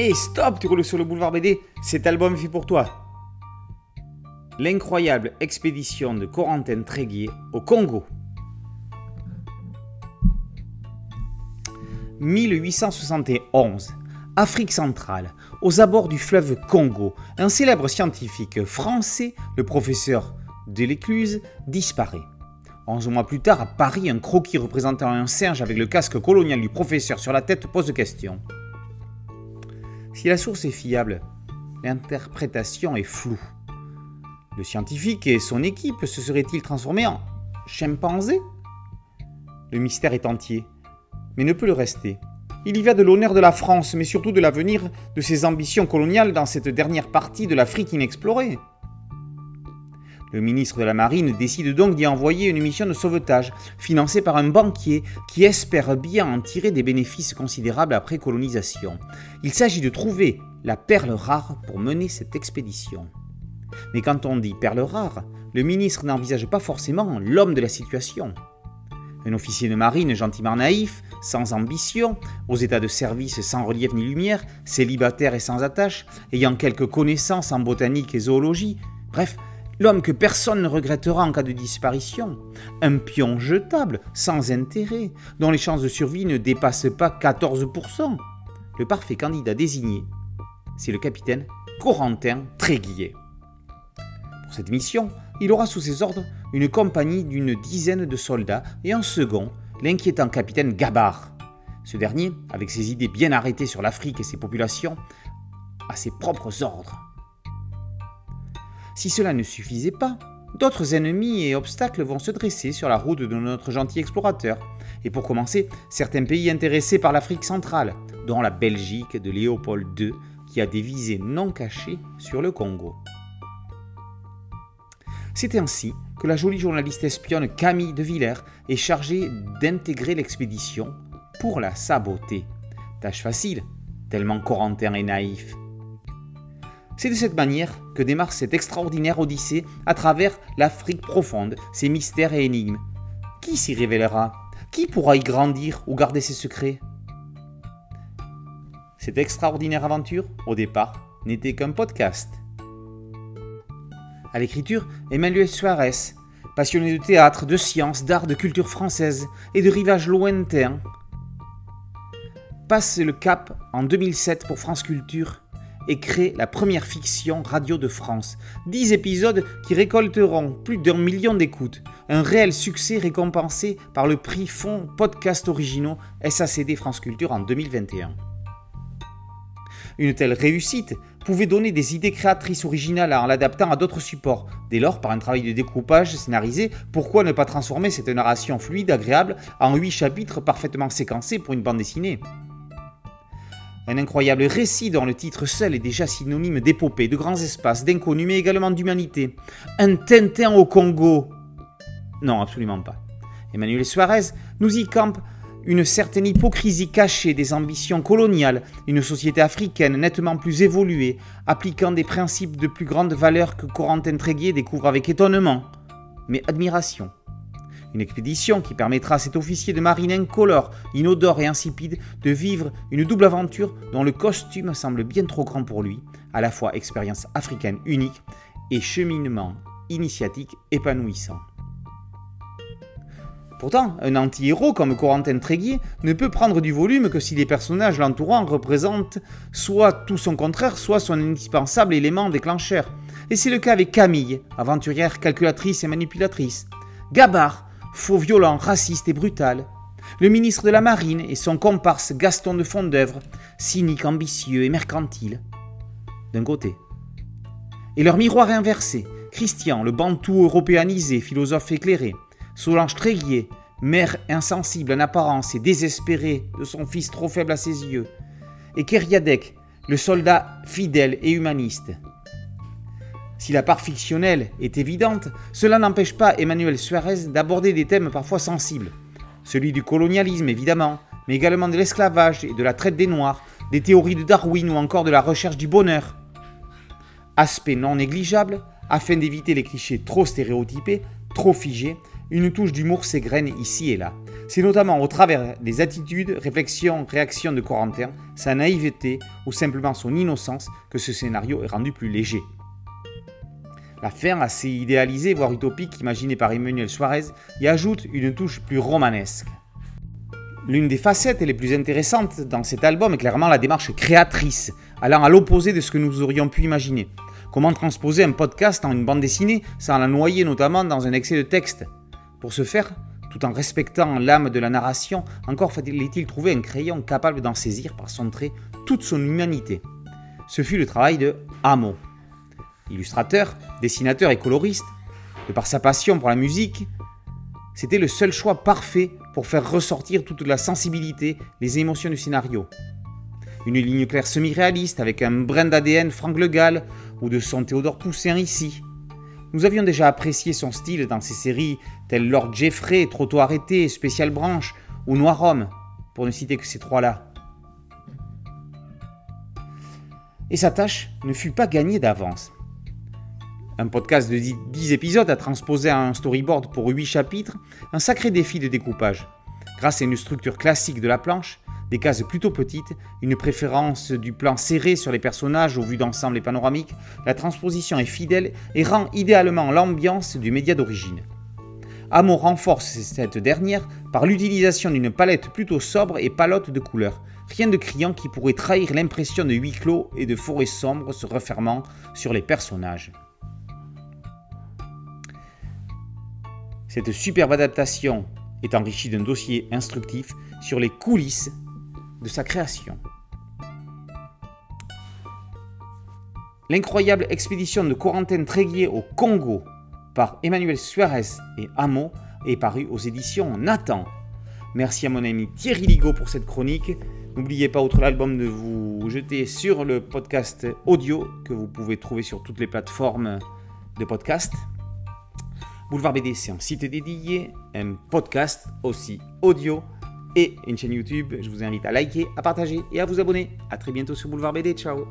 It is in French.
Et stop, tu roules sur le boulevard BD, cet album est fait pour toi. L'incroyable expédition de Corentin Tréguier au Congo. 1871, Afrique centrale, aux abords du fleuve Congo, un célèbre scientifique français, le professeur Delécluse, disparaît. Onze mois plus tard, à Paris, un croquis représentant un singe avec le casque colonial du professeur sur la tête pose question. Si la source est fiable, l'interprétation est floue. Le scientifique et son équipe se seraient-ils transformés en chimpanzés? Le mystère est entier, mais ne peut le rester. Il y va de l'honneur de la France, mais surtout de l'avenir de ses ambitions coloniales dans cette dernière partie de l'Afrique inexplorée. Le ministre de la Marine décide donc d'y envoyer une mission de sauvetage, financée par un banquier qui espère bien en tirer des bénéfices considérables après colonisation. Il s'agit de trouver la perle rare pour mener cette expédition. Mais quand on dit perle rare, le ministre n'envisage pas forcément l'homme de la situation. Un officier de marine gentiment naïf, sans ambition, aux états de service sans relief ni lumière, célibataire et sans attache, ayant quelques connaissances en botanique et zoologie, bref, L'homme que personne ne regrettera en cas de disparition. Un pion jetable, sans intérêt, dont les chances de survie ne dépassent pas 14%. Le parfait candidat désigné, c'est le capitaine Corentin Tréguier. Pour cette mission, il aura sous ses ordres une compagnie d'une dizaine de soldats et un second, l'inquiétant capitaine Gabard. Ce dernier, avec ses idées bien arrêtées sur l'Afrique et ses populations, a ses propres ordres. Si cela ne suffisait pas, d'autres ennemis et obstacles vont se dresser sur la route de notre gentil explorateur. Et pour commencer, certains pays intéressés par l'Afrique centrale, dont la Belgique de Léopold II, qui a des visées non cachées sur le Congo. C'est ainsi que la jolie journaliste espionne Camille de Villers est chargée d'intégrer l'expédition pour la saboter. Tâche facile, tellement Corentin est naïf. C'est de cette manière que démarre cette extraordinaire odyssée à travers l'Afrique profonde, ses mystères et énigmes. Qui s'y révélera? Qui pourra y grandir ou garder ses secrets? Cette extraordinaire aventure, au départ, n'était qu'un podcast. À l'écriture, Emmanuel Suarez, passionné de théâtre, de sciences, d'art, de culture française et de rivages lointains, passe le cap en 2007 pour France Culture et crée la première fiction radio de France. 10 épisodes qui récolteront plus d'un million d'écoutes. Un réel succès récompensé par le prix Fonds Podcast Originaux SACD France Culture en 2021. Une telle réussite pouvait donner des idées créatrices originales en l'adaptant à d'autres supports. Dès lors, par un travail de découpage scénarisé, pourquoi ne pas transformer cette narration fluide, agréable, en 8 chapitres parfaitement séquencés pour une bande dessinée? Un incroyable récit dont le titre seul est déjà synonyme d'épopée, de grands espaces, d'inconnus, mais également d'humanité. Un Tintin au Congo Non, absolument pas. Emmanuel Suarez nous y campe une certaine hypocrisie cachée des ambitions coloniales, une société africaine nettement plus évoluée, appliquant des principes de plus grande valeur que Corentin Tréguier découvre avec étonnement, mais admiration. Une expédition qui permettra à cet officier de marine incolore, inodore et insipide de vivre une double aventure dont le costume semble bien trop grand pour lui, à la fois expérience africaine unique et cheminement initiatique épanouissant. Pourtant, un anti-héros comme Corentin Tréguier ne peut prendre du volume que si les personnages l'entourant représentent soit tout son contraire, soit son indispensable élément déclencheur. Et c'est le cas avec Camille, aventurière calculatrice et manipulatrice. Gabard, faux violent, raciste et brutal. Le ministre de la Marine et son comparse Gaston de Fondœuvre, cynique, ambitieux et mercantile. D'un côté. Et leur miroir inversé, Christian, le bantou européanisé, philosophe éclairé, Solange Tréguier, mère insensible en apparence et désespérée de son fils trop faible à ses yeux, et Keriadec, le soldat fidèle et humaniste. Si la part fictionnelle est évidente, cela n'empêche pas Emmanuel Suarez d'aborder des thèmes parfois sensibles. Celui du colonialisme évidemment, mais également de l'esclavage et de la traite des Noirs, des théories de Darwin ou encore de la recherche du bonheur. Aspect non négligeable, afin d'éviter les clichés trop stéréotypés, trop figés, une touche d'humour s'égrène ici et là. C'est notamment au travers des attitudes, réflexions, réactions de Corentin, sa naïveté ou simplement son innocence que ce scénario est rendu plus léger. La fin assez idéalisée, voire utopique, imaginée par Emmanuel Suarez, y ajoute une touche plus romanesque. L'une des facettes les plus intéressantes dans cet album est clairement la démarche créatrice, allant à l'opposé de ce que nous aurions pu imaginer. Comment transposer un podcast en une bande dessinée sans la noyer notamment dans un excès de texte? Pour ce faire, tout en respectant l'âme de la narration, encore fallait-il trouver un crayon capable d'en saisir par son trait toute son humanité. Ce fut le travail de Amo. Illustrateur, dessinateur et coloriste, de par sa passion pour la musique, c'était le seul choix parfait pour faire ressortir toute la sensibilité, les émotions du scénario. Une ligne claire semi-réaliste avec un brin d'ADN Frank Le Gall ou de son Théodore Poussin ici. Nous avions déjà apprécié son style dans ses séries telles Lord Jeffrey, Trotto arrêté, Spécial Branche ou Noir Homme, pour ne citer que ces trois-là. Et sa tâche ne fut pas gagnée d'avance. Un podcast de 10 épisodes a transposé à un storyboard pour 8 chapitres un sacré défi de découpage. Grâce à une structure classique de la planche, des cases plutôt petites, une préférence du plan serré sur les personnages au vu d'ensemble et panoramique, la transposition est fidèle et rend idéalement l'ambiance du média d'origine. Amo renforce cette dernière par l'utilisation d'une palette plutôt sobre et palote de couleurs, rien de criant qui pourrait trahir l'impression de huis clos et de forêt sombre se refermant sur les personnages. Cette superbe adaptation est enrichie d'un dossier instructif sur les coulisses de sa création. L'incroyable expédition de Corentin Tréguier au Congo par Emmanuel Suarez et Amo est paru aux éditions Nathan. Merci à mon ami Thierry Ligo pour cette chronique. N'oubliez pas, outre l'album, de vous jeter sur le podcast audio que vous pouvez trouver sur toutes les plateformes de podcast. Boulevard BD, c'est un site dédié, un podcast aussi audio et une chaîne YouTube. Je vous invite à liker, à partager et à vous abonner. A très bientôt sur Boulevard BD. Ciao